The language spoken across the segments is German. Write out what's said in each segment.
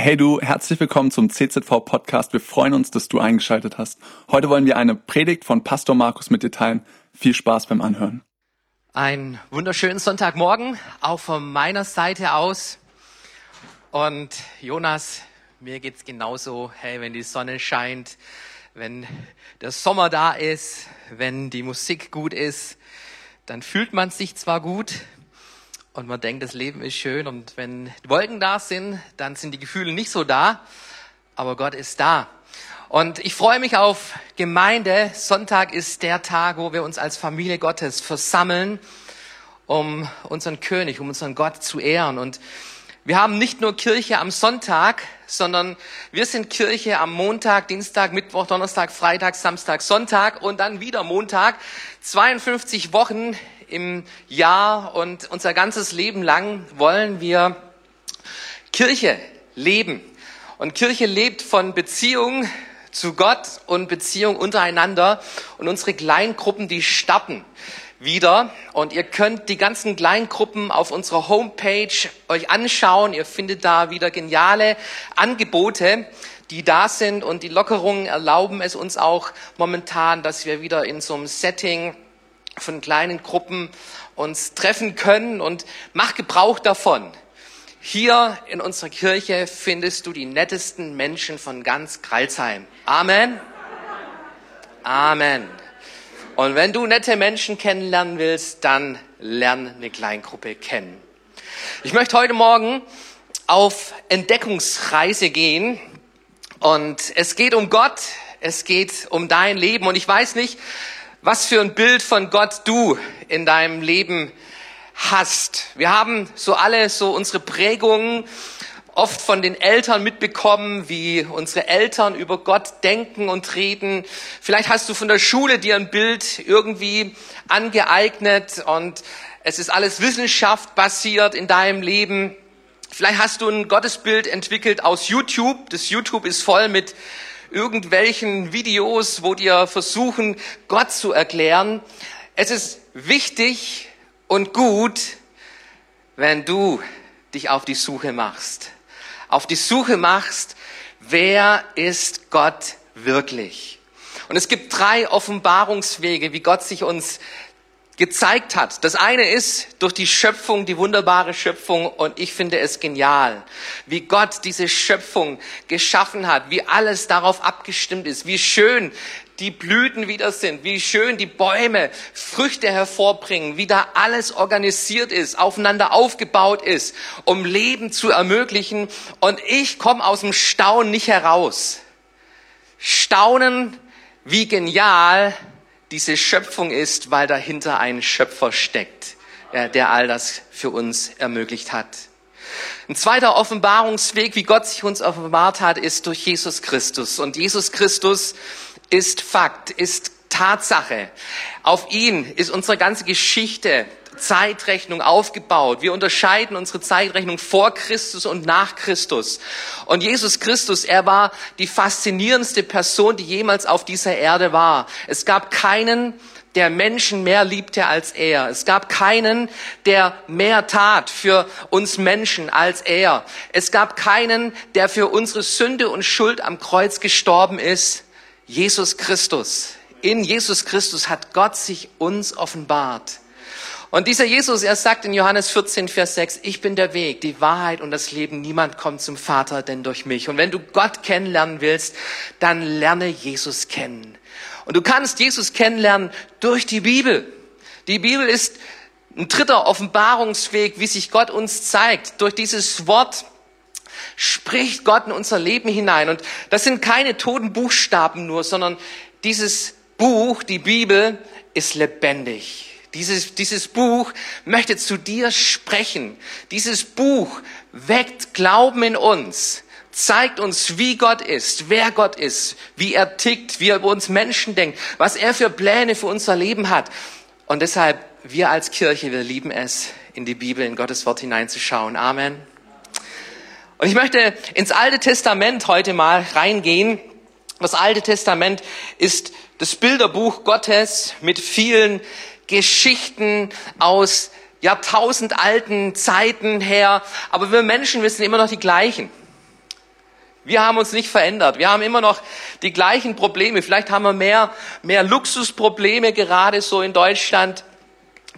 Hey du, herzlich willkommen zum CZV Podcast. Wir freuen uns, dass du eingeschaltet hast. Heute wollen wir eine Predigt von Pastor Markus mit dir teilen. Viel Spaß beim Anhören. Einen wunderschönen Sonntagmorgen, auch von meiner Seite aus. Und Jonas, mir geht's genauso. Hey, wenn die Sonne scheint, wenn der Sommer da ist, wenn die Musik gut ist, dann fühlt man sich zwar gut, und man denkt, das Leben ist schön und wenn Wolken da sind, dann sind die Gefühle nicht so da, aber Gott ist da. Und ich freue mich auf Gemeinde. Sonntag ist der Tag, wo wir uns als Familie Gottes versammeln, um unseren König, um unseren Gott zu ehren. Und wir haben nicht nur Kirche am Sonntag, sondern wir sind Kirche am Montag, Dienstag, Mittwoch, Donnerstag, Freitag, Samstag, Sonntag und dann wieder Montag. 52 Wochen im Jahr und unser ganzes Leben lang wollen wir Kirche leben. Und Kirche lebt von Beziehung zu Gott und Beziehung untereinander. Und unsere Kleingruppen, die starten wieder. Und ihr könnt die ganzen Kleingruppen auf unserer Homepage euch anschauen. Ihr findet da wieder geniale Angebote, die da sind. Und die Lockerungen erlauben es uns auch momentan, dass wir wieder in so einem Setting von kleinen Gruppen uns treffen können und mach Gebrauch davon. Hier in unserer Kirche findest du die nettesten Menschen von ganz Kralsheim. Amen. Amen. Und wenn du nette Menschen kennenlernen willst, dann lern eine Kleingruppe kennen. Ich möchte heute Morgen auf Entdeckungsreise gehen und es geht um Gott, es geht um dein Leben und ich weiß nicht, was für ein Bild von Gott du in deinem Leben hast. Wir haben so alle so unsere Prägungen oft von den Eltern mitbekommen, wie unsere Eltern über Gott denken und reden. Vielleicht hast du von der Schule dir ein Bild irgendwie angeeignet und es ist alles Wissenschaft basiert in deinem Leben. Vielleicht hast du ein Gottesbild entwickelt aus YouTube. Das YouTube ist voll mit irgendwelchen Videos, wo dir versuchen, Gott zu erklären. Es ist wichtig und gut, wenn du dich auf die Suche machst. Auf die Suche machst, wer ist Gott wirklich? Und es gibt drei Offenbarungswege, wie Gott sich uns gezeigt hat. Das eine ist durch die Schöpfung, die wunderbare Schöpfung und ich finde es genial, wie Gott diese Schöpfung geschaffen hat, wie alles darauf abgestimmt ist, wie schön die Blüten wieder sind, wie schön die Bäume Früchte hervorbringen, wie da alles organisiert ist, aufeinander aufgebaut ist, um Leben zu ermöglichen. Und ich komme aus dem Staunen nicht heraus. Staunen, wie genial diese Schöpfung ist, weil dahinter ein Schöpfer steckt, der all das für uns ermöglicht hat. Ein zweiter Offenbarungsweg, wie Gott sich uns offenbart hat, ist durch Jesus Christus. Und Jesus Christus ist Fakt, ist Tatsache. Auf ihn ist unsere ganze Geschichte Zeitrechnung aufgebaut. Wir unterscheiden unsere Zeitrechnung vor Christus und nach Christus. Und Jesus Christus, er war die faszinierendste Person, die jemals auf dieser Erde war. Es gab keinen, der Menschen mehr liebte als er. Es gab keinen, der mehr tat für uns Menschen als er. Es gab keinen, der für unsere Sünde und Schuld am Kreuz gestorben ist. Jesus Christus. In Jesus Christus hat Gott sich uns offenbart. Und dieser Jesus, er sagt in Johannes 14, Vers 6, ich bin der Weg, die Wahrheit und das Leben. Niemand kommt zum Vater denn durch mich. Und wenn du Gott kennenlernen willst, dann lerne Jesus kennen. Und du kannst Jesus kennenlernen durch die Bibel. Die Bibel ist ein dritter Offenbarungsweg, wie sich Gott uns zeigt. Durch dieses Wort spricht Gott in unser Leben hinein. Und das sind keine toten Buchstaben nur, sondern dieses Buch, die Bibel, ist lebendig. Dieses, dieses Buch möchte zu dir sprechen. Dieses Buch weckt Glauben in uns, zeigt uns, wie Gott ist, wer Gott ist, wie er tickt, wie er über uns Menschen denkt, was er für Pläne für unser Leben hat. Und deshalb, wir als Kirche, wir lieben es, in die Bibel, in Gottes Wort hineinzuschauen. Amen. Und ich möchte ins Alte Testament heute mal reingehen. Das Alte Testament ist das Bilderbuch Gottes mit vielen Geschichten aus jahrtausendalten Zeiten her. Aber wir Menschen, wir sind immer noch die gleichen. Wir haben uns nicht verändert. Wir haben immer noch die gleichen Probleme. Vielleicht haben wir mehr, mehr Luxusprobleme gerade so in Deutschland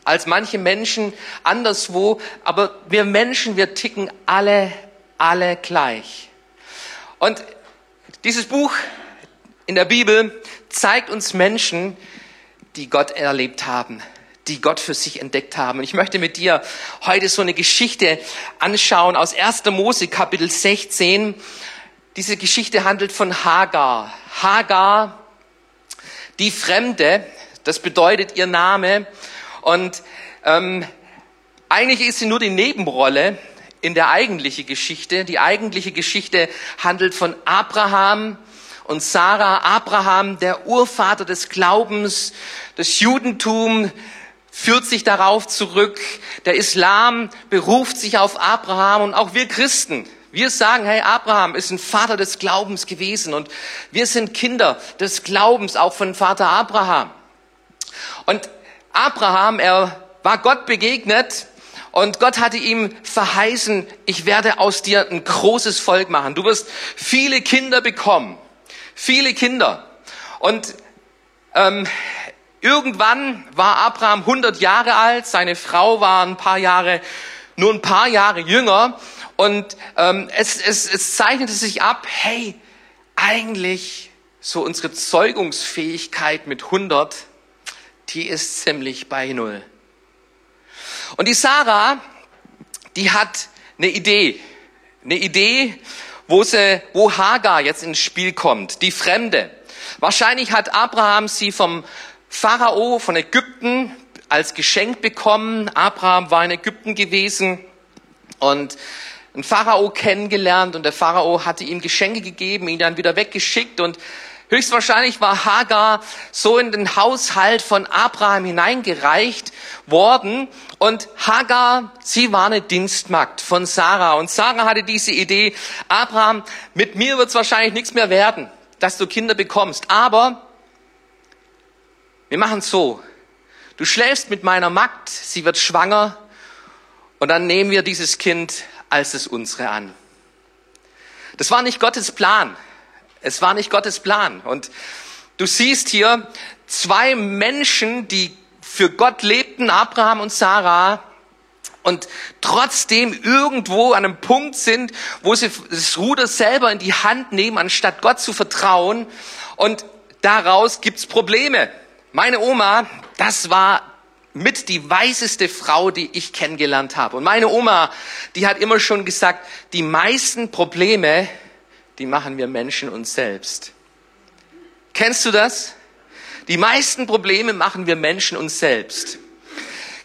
als manche Menschen anderswo. Aber wir Menschen, wir ticken alle, alle gleich. Und dieses Buch in der Bibel zeigt uns Menschen, die Gott erlebt haben, die Gott für sich entdeckt haben. Und ich möchte mit dir heute so eine Geschichte anschauen aus 1. Mose Kapitel 16. Diese Geschichte handelt von Hagar. Hagar, die Fremde, das bedeutet ihr Name. Und ähm, eigentlich ist sie nur die Nebenrolle in der eigentlichen Geschichte. Die eigentliche Geschichte handelt von Abraham und Sarah. Abraham, der Urvater des Glaubens, des Judentum, führt sich darauf zurück. Der Islam beruft sich auf Abraham und auch wir Christen wir sagen, hey, Abraham ist ein Vater des Glaubens gewesen und wir sind Kinder des Glaubens auch von Vater Abraham. Und Abraham, er war Gott begegnet und Gott hatte ihm verheißen, ich werde aus dir ein großes Volk machen. Du wirst viele Kinder bekommen. Viele Kinder. Und ähm, irgendwann war Abraham 100 Jahre alt, seine Frau war ein paar Jahre, nur ein paar Jahre jünger. Und ähm, es, es, es zeichnete sich ab, hey, eigentlich so unsere Zeugungsfähigkeit mit 100, die ist ziemlich bei Null. Und die Sarah, die hat eine Idee. Eine Idee, wo, sie, wo Hagar jetzt ins Spiel kommt, die Fremde. Wahrscheinlich hat Abraham sie vom Pharao von Ägypten als Geschenk bekommen. Abraham war in Ägypten gewesen und einen Pharao kennengelernt und der Pharao hatte ihm Geschenke gegeben, ihn dann wieder weggeschickt und höchstwahrscheinlich war Hagar so in den Haushalt von Abraham hineingereicht worden. Und Hagar, sie war eine Dienstmagd von Sarah. Und Sarah hatte diese Idee, Abraham, mit mir wird es wahrscheinlich nichts mehr werden, dass du Kinder bekommst, aber wir machen so, du schläfst mit meiner Magd, sie wird schwanger. Und dann nehmen wir dieses Kind als das unsere an. Das war nicht Gottes Plan. Es war nicht Gottes Plan. Und du siehst hier zwei Menschen, die für Gott lebten, Abraham und Sarah, und trotzdem irgendwo an einem Punkt sind, wo sie das Ruder selber in die Hand nehmen, anstatt Gott zu vertrauen. Und daraus gibt's Probleme. Meine Oma, das war mit die weiseste Frau, die ich kennengelernt habe. Und meine Oma, die hat immer schon gesagt, die meisten Probleme, die machen wir Menschen uns selbst. Kennst du das? Die meisten Probleme machen wir Menschen uns selbst.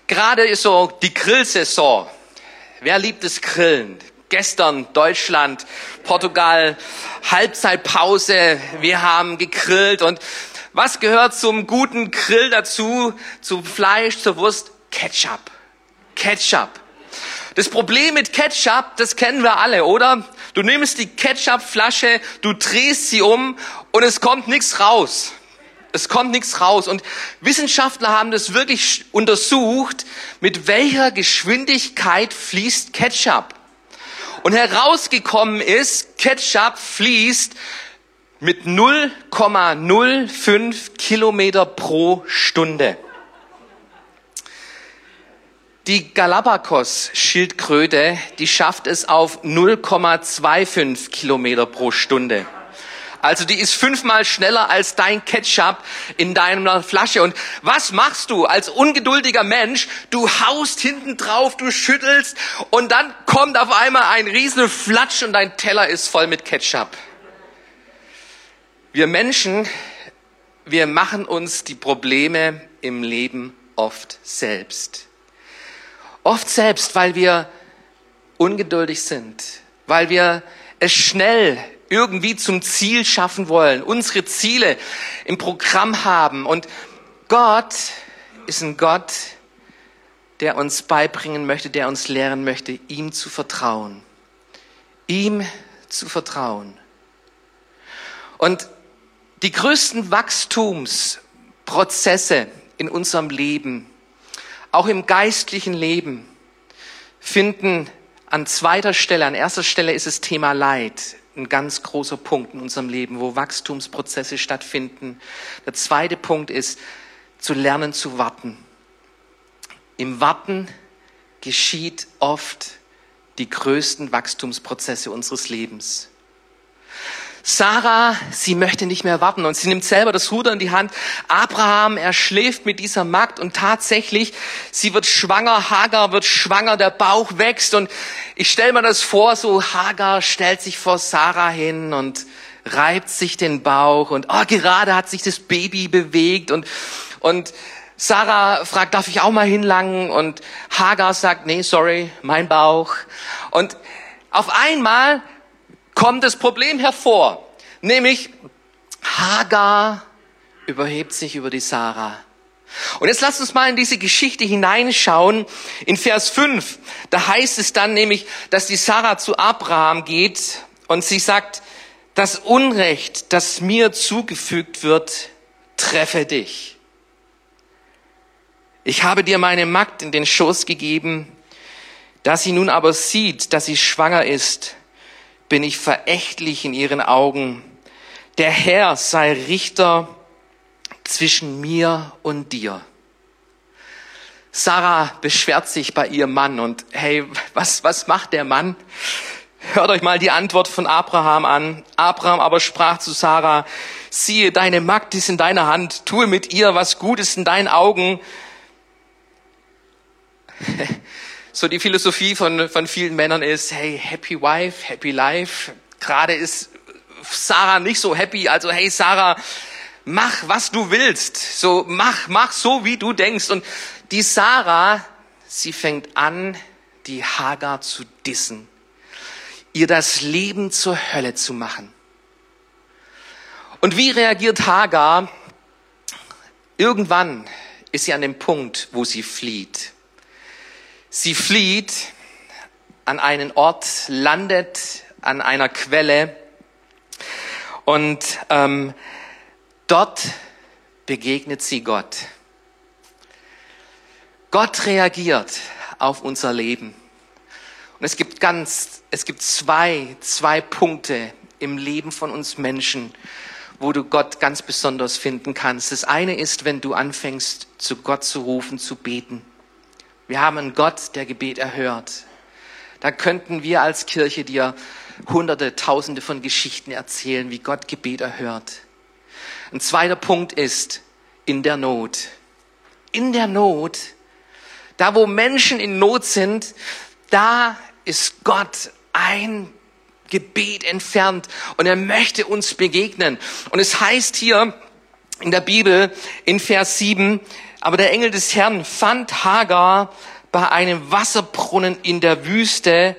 Gerade ist so die Grillsaison. Wer liebt das Grillen? Gestern Deutschland, Portugal, Halbzeitpause. Wir haben gegrillt und was gehört zum guten Grill dazu, zum Fleisch, zur Wurst? Ketchup. Ketchup. Das Problem mit Ketchup, das kennen wir alle, oder? Du nimmst die Ketchupflasche, du drehst sie um und es kommt nichts raus. Es kommt nichts raus. Und Wissenschaftler haben das wirklich untersucht, mit welcher Geschwindigkeit fließt Ketchup. Und herausgekommen ist, Ketchup fließt mit 0,05 Kilometer pro Stunde. Die Galapagos-Schildkröte, die schafft es auf 0,25 Kilometer pro Stunde. Also die ist fünfmal schneller als dein Ketchup in deiner Flasche. Und was machst du als ungeduldiger Mensch? Du haust hinten drauf, du schüttelst und dann kommt auf einmal ein riesen Flatsch und dein Teller ist voll mit Ketchup. Wir Menschen, wir machen uns die Probleme im Leben oft selbst. Oft selbst, weil wir ungeduldig sind, weil wir es schnell irgendwie zum Ziel schaffen wollen, unsere Ziele im Programm haben. Und Gott ist ein Gott, der uns beibringen möchte, der uns lehren möchte, ihm zu vertrauen. Ihm zu vertrauen. Und die größten Wachstumsprozesse in unserem Leben, auch im geistlichen Leben, finden an zweiter Stelle, an erster Stelle ist es Thema Leid. ein ganz großer Punkt in unserem Leben, wo Wachstumsprozesse stattfinden. Der zweite Punkt ist, zu lernen zu warten. Im Warten geschieht oft die größten Wachstumsprozesse unseres Lebens. Sarah, sie möchte nicht mehr warten und sie nimmt selber das Ruder in die Hand. Abraham, er schläft mit dieser Magd und tatsächlich, sie wird schwanger, Hagar wird schwanger, der Bauch wächst und ich stelle mir das vor, so Hagar stellt sich vor Sarah hin und reibt sich den Bauch und oh, gerade hat sich das Baby bewegt und, und Sarah fragt, darf ich auch mal hinlangen? Und Hagar sagt, nee, sorry, mein Bauch. Und auf einmal kommt das Problem hervor, nämlich Hagar überhebt sich über die Sarah. Und jetzt lasst uns mal in diese Geschichte hineinschauen. In Vers 5, da heißt es dann nämlich, dass die Sarah zu Abraham geht und sie sagt, das Unrecht, das mir zugefügt wird, treffe dich. Ich habe dir meine Magd in den Schoß gegeben, da sie nun aber sieht, dass sie schwanger ist, bin ich verächtlich in ihren Augen. Der Herr sei Richter zwischen mir und dir. Sarah beschwert sich bei ihrem Mann und hey, was, was macht der Mann? Hört euch mal die Antwort von Abraham an. Abraham aber sprach zu Sarah, siehe, deine Magd ist in deiner Hand, tue mit ihr, was gut ist in deinen Augen. so die Philosophie von, von vielen Männern ist, hey, happy wife, happy life. Gerade ist Sarah nicht so happy, also hey Sarah, mach was du willst. So, mach, mach so wie du denkst. Und die Sarah, sie fängt an, die Hagar zu dissen. Ihr das Leben zur Hölle zu machen. Und wie reagiert Hagar? Irgendwann ist sie an dem Punkt, wo sie flieht. Sie flieht an einen Ort, landet an einer Quelle und ähm, dort begegnet sie Gott. Gott reagiert auf unser Leben. Und es gibt ganz, es gibt zwei, zwei Punkte im Leben von uns Menschen, wo du Gott ganz besonders finden kannst. Das eine ist, wenn du anfängst, zu Gott zu rufen, zu beten. Wir haben einen Gott, der Gebet erhört. Da könnten wir als Kirche dir hunderte, tausende von Geschichten erzählen, wie Gott Gebet erhört. Ein zweiter Punkt ist in der Not. In der Not, da wo Menschen in Not sind, da ist Gott ein Gebet entfernt und er möchte uns begegnen. Und es heißt hier in der Bibel in Vers 7, aber der Engel des Herrn fand Hagar bei einem Wasserbrunnen in der Wüste,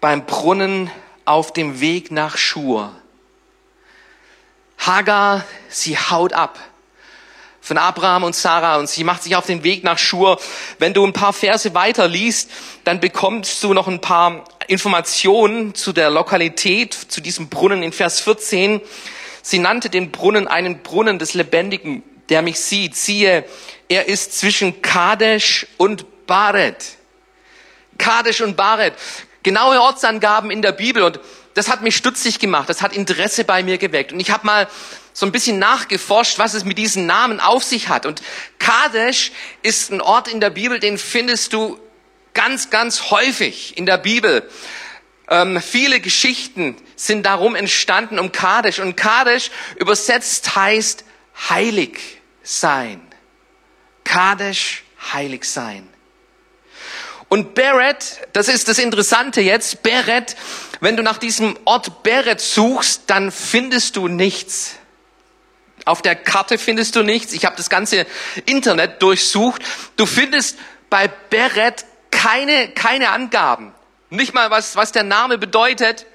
beim Brunnen auf dem Weg nach Schur. Hagar, sie haut ab von Abraham und Sarah und sie macht sich auf den Weg nach Schur. Wenn du ein paar Verse weiter liest, dann bekommst du noch ein paar Informationen zu der Lokalität, zu diesem Brunnen in Vers 14. Sie nannte den Brunnen einen Brunnen des Lebendigen, der mich sieht. Siehe, er ist zwischen Kadesh und Baret. Kadesh und Baret. Genaue Ortsangaben in der Bibel und das hat mich stutzig gemacht, das hat Interesse bei mir geweckt. Und ich habe mal so ein bisschen nachgeforscht, was es mit diesen Namen auf sich hat. Und Kadesh ist ein Ort in der Bibel, den findest du ganz, ganz häufig in der Bibel. Ähm, viele Geschichten sind darum entstanden um Kadesh. Und Kadesh übersetzt heißt heilig sein. Kadesh heilig sein. Und Beret, das ist das Interessante jetzt, Beret, wenn du nach diesem Ort Beret suchst, dann findest du nichts. Auf der Karte findest du nichts. Ich habe das ganze Internet durchsucht. Du findest bei Beret keine, keine Angaben. Nicht mal, was, was der Name bedeutet.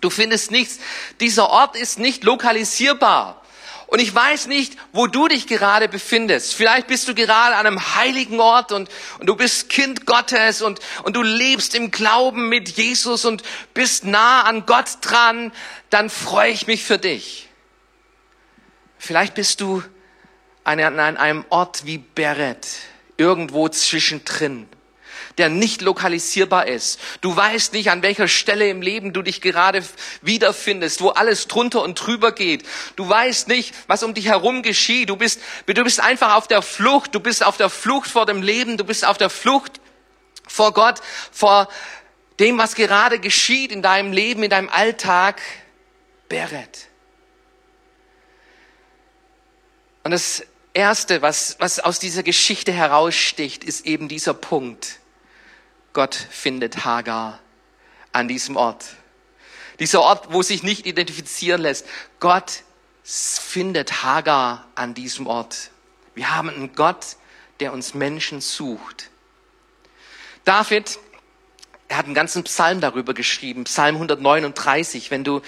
Du findest nichts. Dieser Ort ist nicht lokalisierbar. Und ich weiß nicht, wo du dich gerade befindest. Vielleicht bist du gerade an einem heiligen Ort und, und du bist Kind Gottes und, und du lebst im Glauben mit Jesus und bist nah an Gott dran. Dann freue ich mich für dich. Vielleicht bist du an einem Ort wie Beret, irgendwo zwischendrin. Der nicht lokalisierbar ist. Du weißt nicht, an welcher Stelle im Leben du dich gerade wiederfindest, wo alles drunter und drüber geht. Du weißt nicht, was um dich herum geschieht. Du bist, du bist einfach auf der Flucht. Du bist auf der Flucht vor dem Leben. Du bist auf der Flucht vor Gott, vor dem, was gerade geschieht in deinem Leben, in deinem Alltag. Beret. Und das Erste, was, was aus dieser Geschichte heraussticht, ist eben dieser Punkt. Gott findet Hagar an diesem Ort. Dieser Ort, wo sich nicht identifizieren lässt. Gott findet Hagar an diesem Ort. Wir haben einen Gott, der uns Menschen sucht. David er hat einen ganzen Psalm darüber geschrieben, Psalm 139. Wenn du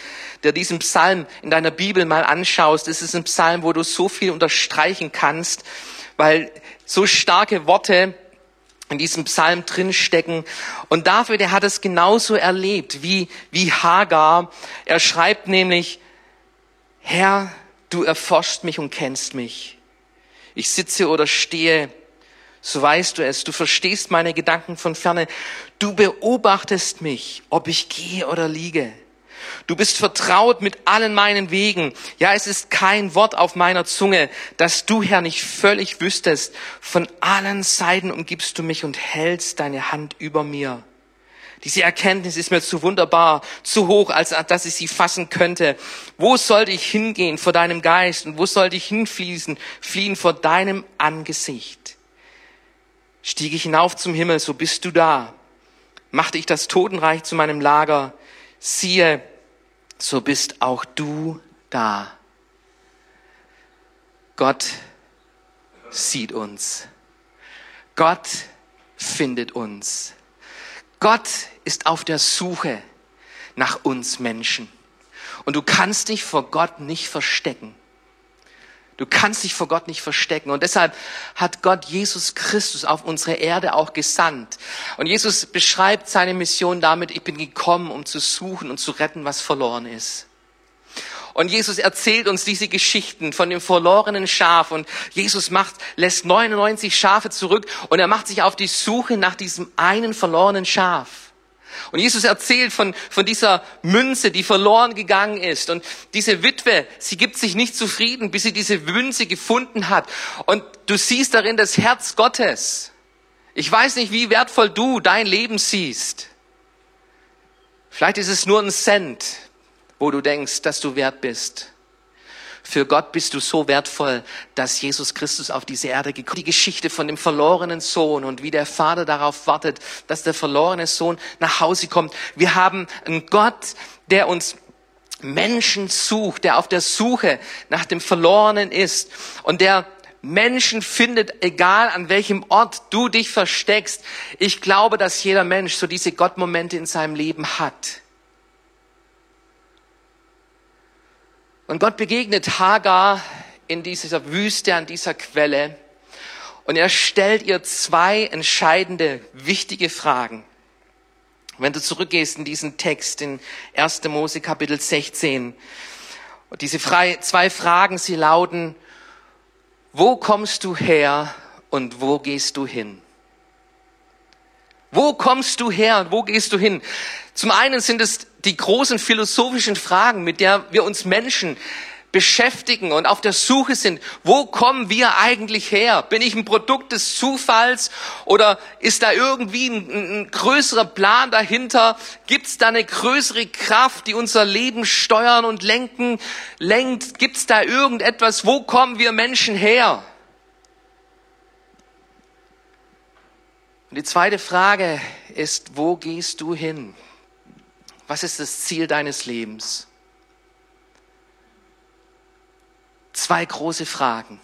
dir diesen Psalm in deiner Bibel mal anschaust, ist es ein Psalm, wo du so viel unterstreichen kannst, weil so starke Worte in diesem Psalm drinstecken. Und dafür, der hat es genauso erlebt wie, wie Hagar. Er schreibt nämlich, Herr, du erforschst mich und kennst mich. Ich sitze oder stehe so weißt du es, du verstehst meine Gedanken von ferne, du beobachtest mich, ob ich gehe oder liege. Du bist vertraut mit allen meinen Wegen. Ja, es ist kein Wort auf meiner Zunge, dass du, Herr, nicht völlig wüsstest. Von allen Seiten umgibst du mich und hältst deine Hand über mir. Diese Erkenntnis ist mir zu wunderbar, zu hoch, als dass ich sie fassen könnte. Wo sollte ich hingehen vor deinem Geist und wo sollte ich hinfließen, fliehen vor deinem Angesicht? Stieg ich hinauf zum Himmel, so bist du da. Machte ich das Totenreich zu meinem Lager, siehe, so bist auch du da. Gott sieht uns. Gott findet uns. Gott ist auf der Suche nach uns Menschen. Und du kannst dich vor Gott nicht verstecken. Du kannst dich vor Gott nicht verstecken. Und deshalb hat Gott Jesus Christus auf unsere Erde auch gesandt. Und Jesus beschreibt seine Mission damit, ich bin gekommen, um zu suchen und zu retten, was verloren ist. Und Jesus erzählt uns diese Geschichten von dem verlorenen Schaf und Jesus macht, lässt 99 Schafe zurück und er macht sich auf die Suche nach diesem einen verlorenen Schaf. Und Jesus erzählt von, von dieser Münze, die verloren gegangen ist. Und diese Witwe, sie gibt sich nicht zufrieden, bis sie diese Münze gefunden hat. Und du siehst darin das Herz Gottes. Ich weiß nicht, wie wertvoll du dein Leben siehst. Vielleicht ist es nur ein Cent, wo du denkst, dass du wert bist. Für Gott bist du so wertvoll, dass Jesus Christus auf diese Erde gekommen ist. Die Geschichte von dem verlorenen Sohn und wie der Vater darauf wartet, dass der verlorene Sohn nach Hause kommt. Wir haben einen Gott, der uns Menschen sucht, der auf der Suche nach dem Verlorenen ist und der Menschen findet, egal an welchem Ort du dich versteckst. Ich glaube, dass jeder Mensch so diese Gottmomente in seinem Leben hat. Und Gott begegnet Hagar in dieser Wüste, an dieser Quelle. Und er stellt ihr zwei entscheidende, wichtige Fragen. Wenn du zurückgehst in diesen Text in 1. Mose Kapitel 16, und diese zwei Fragen, sie lauten, wo kommst du her und wo gehst du hin? Wo kommst du her und wo gehst du hin? Zum einen sind es die großen philosophischen Fragen, mit der wir uns Menschen beschäftigen und auf der Suche sind, wo kommen wir eigentlich her? Bin ich ein Produkt des Zufalls oder ist da irgendwie ein, ein größerer Plan dahinter? Gibt es da eine größere Kraft, die unser Leben steuern und lenken, lenkt? Gibt es da irgendetwas? Wo kommen wir Menschen her? Und die zweite Frage ist, wo gehst du hin? Was ist das Ziel deines Lebens? Zwei große Fragen.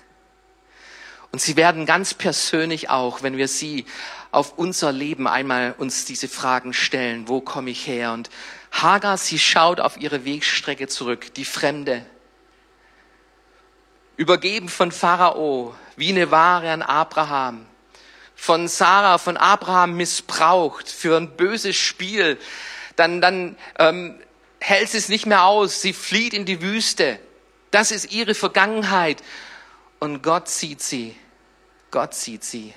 Und sie werden ganz persönlich auch, wenn wir sie auf unser Leben einmal uns diese Fragen stellen. Wo komme ich her? Und Hagar, sie schaut auf ihre Wegstrecke zurück, die Fremde. Übergeben von Pharao, wie eine Ware an Abraham. Von Sarah, von Abraham missbraucht für ein böses Spiel dann, dann ähm, hält sie es nicht mehr aus. Sie flieht in die Wüste. Das ist ihre Vergangenheit. Und Gott sieht sie. Gott sieht sie.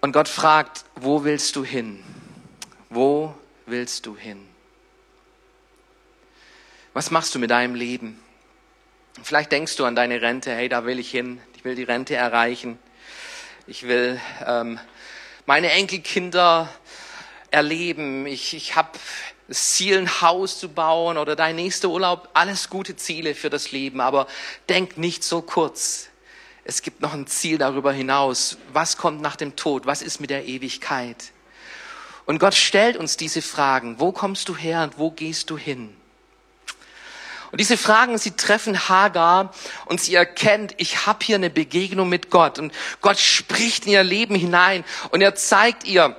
Und Gott fragt, wo willst du hin? Wo willst du hin? Was machst du mit deinem Leben? Vielleicht denkst du an deine Rente, hey, da will ich hin, ich will die Rente erreichen, ich will ähm, meine Enkelkinder erleben, ich, ich habe das Ziel, ein Haus zu bauen oder dein nächster Urlaub, alles gute Ziele für das Leben, aber denk nicht so kurz. Es gibt noch ein Ziel darüber hinaus. Was kommt nach dem Tod? Was ist mit der Ewigkeit? Und Gott stellt uns diese Fragen. Wo kommst du her und wo gehst du hin? Und diese Fragen, sie treffen Hagar und sie erkennt, ich habe hier eine Begegnung mit Gott. Und Gott spricht in ihr Leben hinein und er zeigt ihr,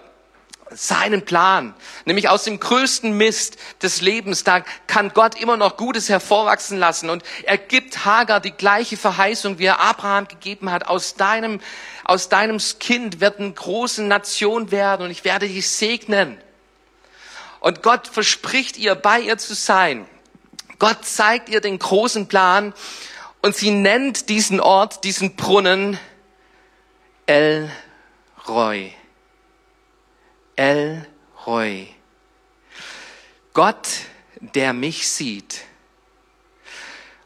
seinen Plan, nämlich aus dem größten Mist des Lebens, da kann Gott immer noch Gutes hervorwachsen lassen und er gibt Hagar die gleiche Verheißung, wie er Abraham gegeben hat, aus deinem, aus deinem Kind wird eine große Nation werden und ich werde dich segnen. Und Gott verspricht ihr, bei ihr zu sein. Gott zeigt ihr den großen Plan und sie nennt diesen Ort, diesen Brunnen El Roy. El Roy. Gott, der mich sieht.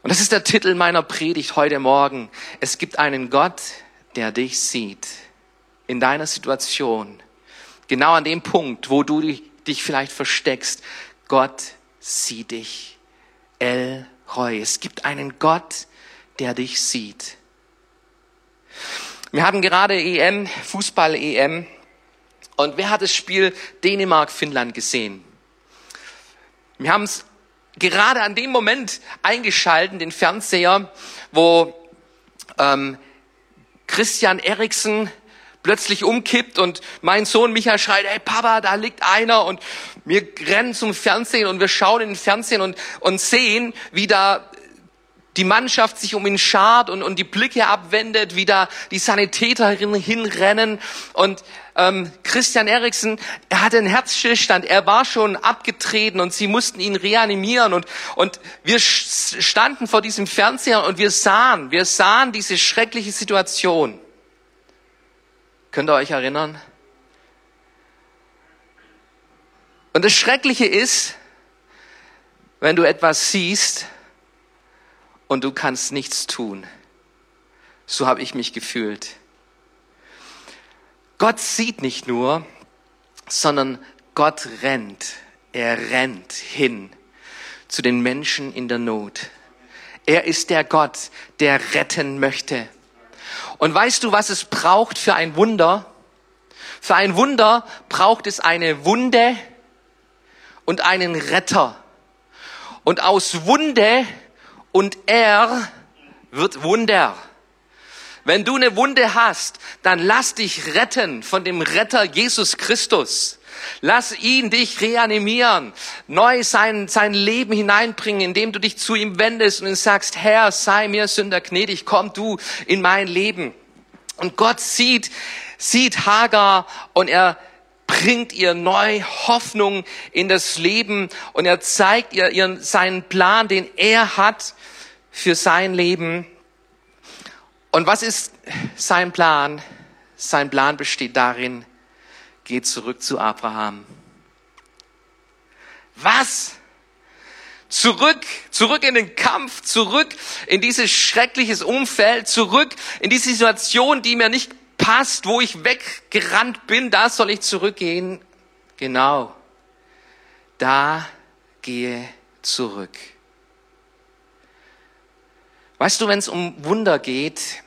Und das ist der Titel meiner Predigt heute Morgen. Es gibt einen Gott, der dich sieht. In deiner Situation. Genau an dem Punkt, wo du dich vielleicht versteckst. Gott sieht dich. El Roy. Es gibt einen Gott, der dich sieht. Wir hatten gerade EM, Fußball-EM. Und wer hat das Spiel Dänemark-Finnland gesehen? Wir haben es gerade an dem Moment eingeschalten, den Fernseher, wo ähm, Christian Eriksen plötzlich umkippt und mein Sohn Michael schreit, hey Papa, da liegt einer und wir rennen zum Fernsehen und wir schauen in den Fernsehen und, und sehen, wie da die Mannschaft sich um ihn schart und, und die Blicke abwendet, wie da die Sanitäter hinrennen. Und ähm, Christian Eriksen, er hatte einen Herzstillstand, er war schon abgetreten und sie mussten ihn reanimieren. Und, und wir standen vor diesem Fernseher und wir sahen, wir sahen diese schreckliche Situation. Könnt ihr euch erinnern? Und das Schreckliche ist, wenn du etwas siehst, und du kannst nichts tun. So habe ich mich gefühlt. Gott sieht nicht nur, sondern Gott rennt. Er rennt hin zu den Menschen in der Not. Er ist der Gott, der retten möchte. Und weißt du, was es braucht für ein Wunder? Für ein Wunder braucht es eine Wunde und einen Retter. Und aus Wunde und er wird Wunder. Wenn du eine Wunde hast, dann lass dich retten von dem Retter Jesus Christus. Lass ihn dich reanimieren, neu sein, sein Leben hineinbringen, indem du dich zu ihm wendest und sagst, Herr, sei mir Sünder gnädig, komm du in mein Leben. Und Gott sieht, sieht Hagar und er bringt ihr neu Hoffnung in das Leben und er zeigt ihr ihren, seinen Plan, den er hat für sein Leben. Und was ist sein Plan? Sein Plan besteht darin, geht zurück zu Abraham. Was? Zurück, zurück in den Kampf, zurück in dieses schreckliches Umfeld, zurück in die Situation, die mir nicht passt, wo ich weggerannt bin, da soll ich zurückgehen. Genau. Da gehe zurück. Weißt du, wenn es um Wunder geht,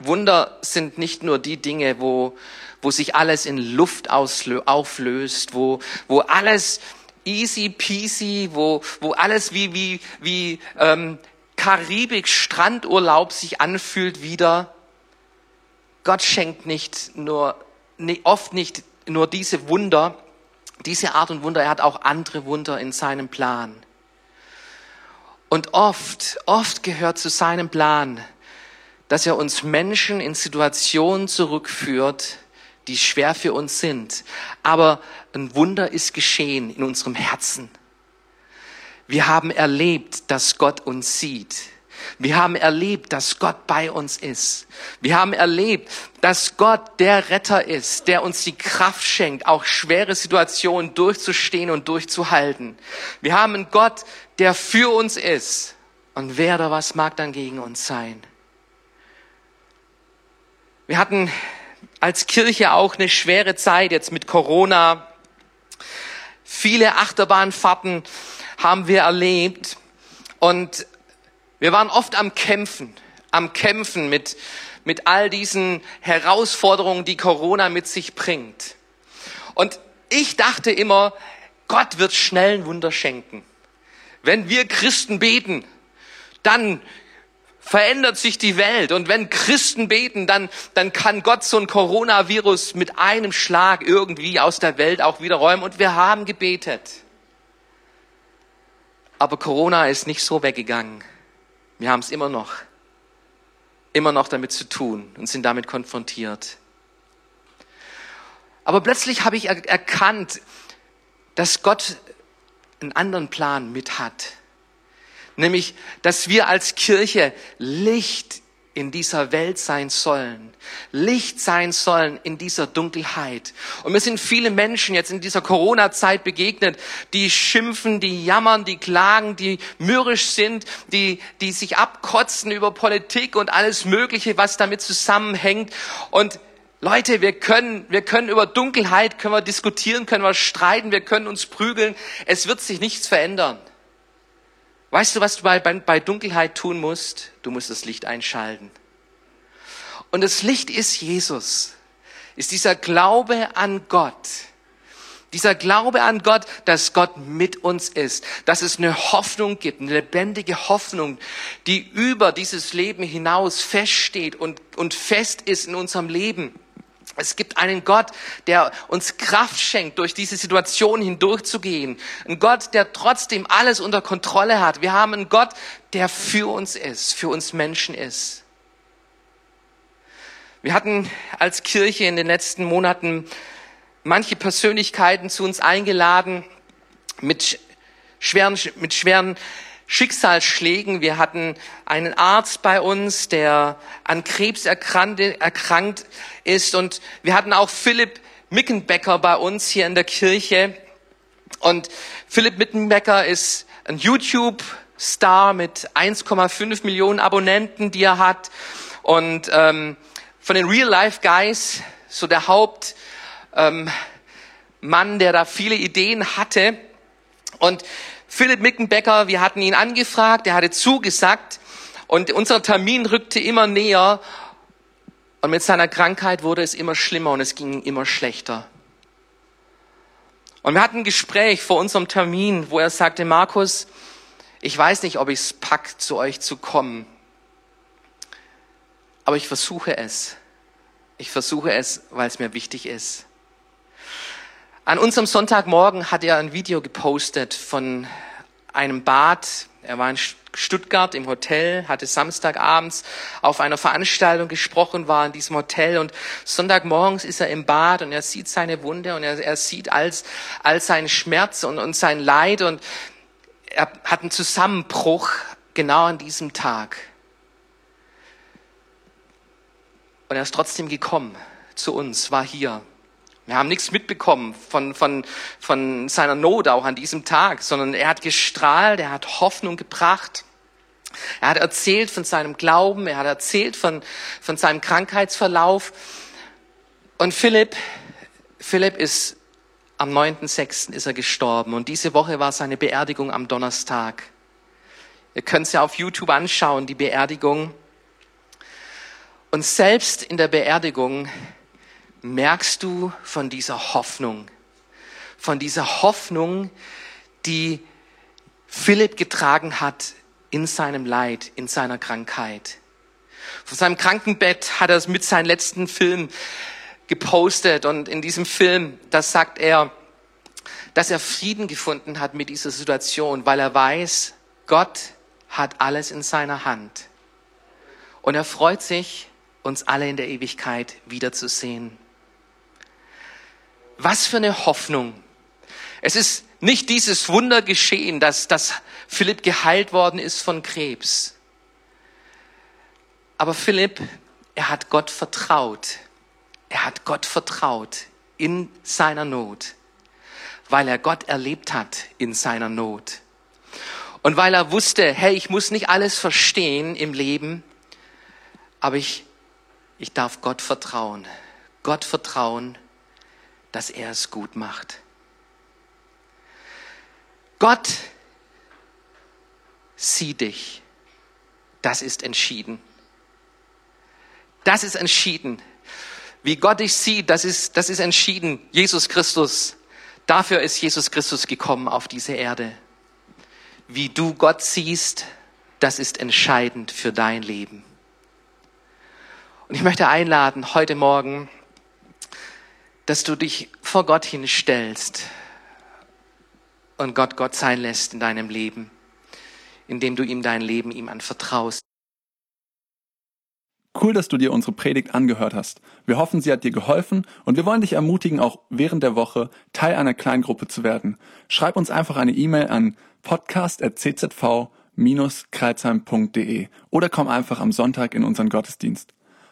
Wunder sind nicht nur die Dinge, wo, wo sich alles in Luft auflöst, wo, wo alles easy peasy, wo, wo alles wie, wie, wie ähm, Karibik-Strandurlaub sich anfühlt wieder. Gott schenkt nicht nur, oft nicht nur diese Wunder, diese Art und Wunder, er hat auch andere Wunder in seinem Plan. Und oft, oft gehört zu seinem Plan, dass er uns Menschen in Situationen zurückführt, die schwer für uns sind. Aber ein Wunder ist geschehen in unserem Herzen. Wir haben erlebt, dass Gott uns sieht. Wir haben erlebt, dass Gott bei uns ist. Wir haben erlebt, dass Gott der Retter ist, der uns die Kraft schenkt, auch schwere Situationen durchzustehen und durchzuhalten. Wir haben einen Gott, der für uns ist. Und wer oder was mag dann gegen uns sein? Wir hatten als Kirche auch eine schwere Zeit jetzt mit Corona. Viele Achterbahnfahrten haben wir erlebt und wir waren oft am Kämpfen, am Kämpfen mit, mit all diesen Herausforderungen, die Corona mit sich bringt. Und ich dachte immer, Gott wird schnell ein Wunder schenken. Wenn wir Christen beten, dann verändert sich die Welt. Und wenn Christen beten, dann, dann kann Gott so ein Coronavirus mit einem Schlag irgendwie aus der Welt auch wieder räumen. Und wir haben gebetet. Aber Corona ist nicht so weggegangen. Wir haben es immer noch, immer noch damit zu tun und sind damit konfrontiert. Aber plötzlich habe ich erkannt, dass Gott einen anderen Plan mit hat. Nämlich, dass wir als Kirche Licht in dieser Welt sein sollen, Licht sein sollen in dieser Dunkelheit. Und mir sind viele Menschen jetzt in dieser Corona-Zeit begegnet, die schimpfen, die jammern, die klagen, die mürrisch sind, die, die sich abkotzen über Politik und alles Mögliche, was damit zusammenhängt. Und Leute, wir können, wir können über Dunkelheit, können wir diskutieren, können wir streiten, wir können uns prügeln. Es wird sich nichts verändern. Weißt du, was du bei, bei, Dunkelheit tun musst? Du musst das Licht einschalten. Und das Licht ist Jesus, ist dieser Glaube an Gott. Dieser Glaube an Gott, dass Gott mit uns ist, dass es eine Hoffnung gibt, eine lebendige Hoffnung, die über dieses Leben hinaus feststeht und, und fest ist in unserem Leben. Es gibt einen Gott, der uns Kraft schenkt, durch diese Situation hindurchzugehen. Ein Gott, der trotzdem alles unter Kontrolle hat. Wir haben einen Gott, der für uns ist, für uns Menschen ist. Wir hatten als Kirche in den letzten Monaten manche Persönlichkeiten zu uns eingeladen mit schweren, mit schweren Schicksalsschlägen. Wir hatten einen Arzt bei uns, der an Krebs erkrankt ist. Und wir hatten auch Philipp Mickenbecker bei uns hier in der Kirche. Und Philipp Mickenbecker ist ein YouTube-Star mit 1,5 Millionen Abonnenten, die er hat. Und ähm, von den Real-Life-Guys, so der Hauptmann, ähm, der da viele Ideen hatte. Und Philipp Mickenbecker, wir hatten ihn angefragt, er hatte zugesagt und unser Termin rückte immer näher und mit seiner Krankheit wurde es immer schlimmer und es ging immer schlechter. Und wir hatten ein Gespräch vor unserem Termin, wo er sagte, Markus, ich weiß nicht, ob ich es pack, zu euch zu kommen, aber ich versuche es. Ich versuche es, weil es mir wichtig ist. An unserem Sonntagmorgen hat er ein Video gepostet von einem Bad. Er war in Stuttgart im Hotel, hatte Samstagabends auf einer Veranstaltung gesprochen, war in diesem Hotel und Sonntagmorgens ist er im Bad und er sieht seine Wunde und er, er sieht all, all seinen Schmerz und, und sein Leid und er hat einen Zusammenbruch genau an diesem Tag. Und er ist trotzdem gekommen zu uns, war hier wir haben nichts mitbekommen von, von, von seiner Not auch an diesem Tag, sondern er hat gestrahlt, er hat Hoffnung gebracht. Er hat erzählt von seinem Glauben, er hat erzählt von, von seinem Krankheitsverlauf. Und Philipp, Philipp ist am 9.6. ist er gestorben und diese Woche war seine Beerdigung am Donnerstag. Ihr könnt es ja auf YouTube anschauen, die Beerdigung. Und selbst in der Beerdigung merkst du von dieser Hoffnung, von dieser Hoffnung, die Philipp getragen hat in seinem Leid, in seiner Krankheit. Von seinem Krankenbett hat er es mit seinem letzten Film gepostet und in diesem Film, das sagt er, dass er Frieden gefunden hat mit dieser Situation, weil er weiß, Gott hat alles in seiner Hand. Und er freut sich, uns alle in der Ewigkeit wiederzusehen. Was für eine Hoffnung. Es ist nicht dieses Wunder geschehen, dass, dass Philipp geheilt worden ist von Krebs, Aber Philipp, er hat Gott vertraut. Er hat Gott vertraut in seiner Not, weil er Gott erlebt hat in seiner Not. Und weil er wusste, hey, ich muss nicht alles verstehen im Leben, aber ich, ich darf Gott vertrauen. Gott vertrauen, dass er es gut macht. Gott sieh dich. Das ist entschieden. Das ist entschieden. Wie Gott dich sieht, das ist, das ist entschieden. Jesus Christus. Dafür ist Jesus Christus gekommen auf diese Erde. Wie du Gott siehst, das ist entscheidend für dein Leben. Und ich möchte einladen, heute Morgen, dass du dich vor Gott hinstellst und Gott Gott sein lässt in deinem Leben indem du ihm dein Leben ihm anvertraust. Cool, dass du dir unsere Predigt angehört hast. Wir hoffen, sie hat dir geholfen und wir wollen dich ermutigen, auch während der Woche Teil einer Kleingruppe zu werden. Schreib uns einfach eine E-Mail an podcast.czv-kreuzheim.de oder komm einfach am Sonntag in unseren Gottesdienst.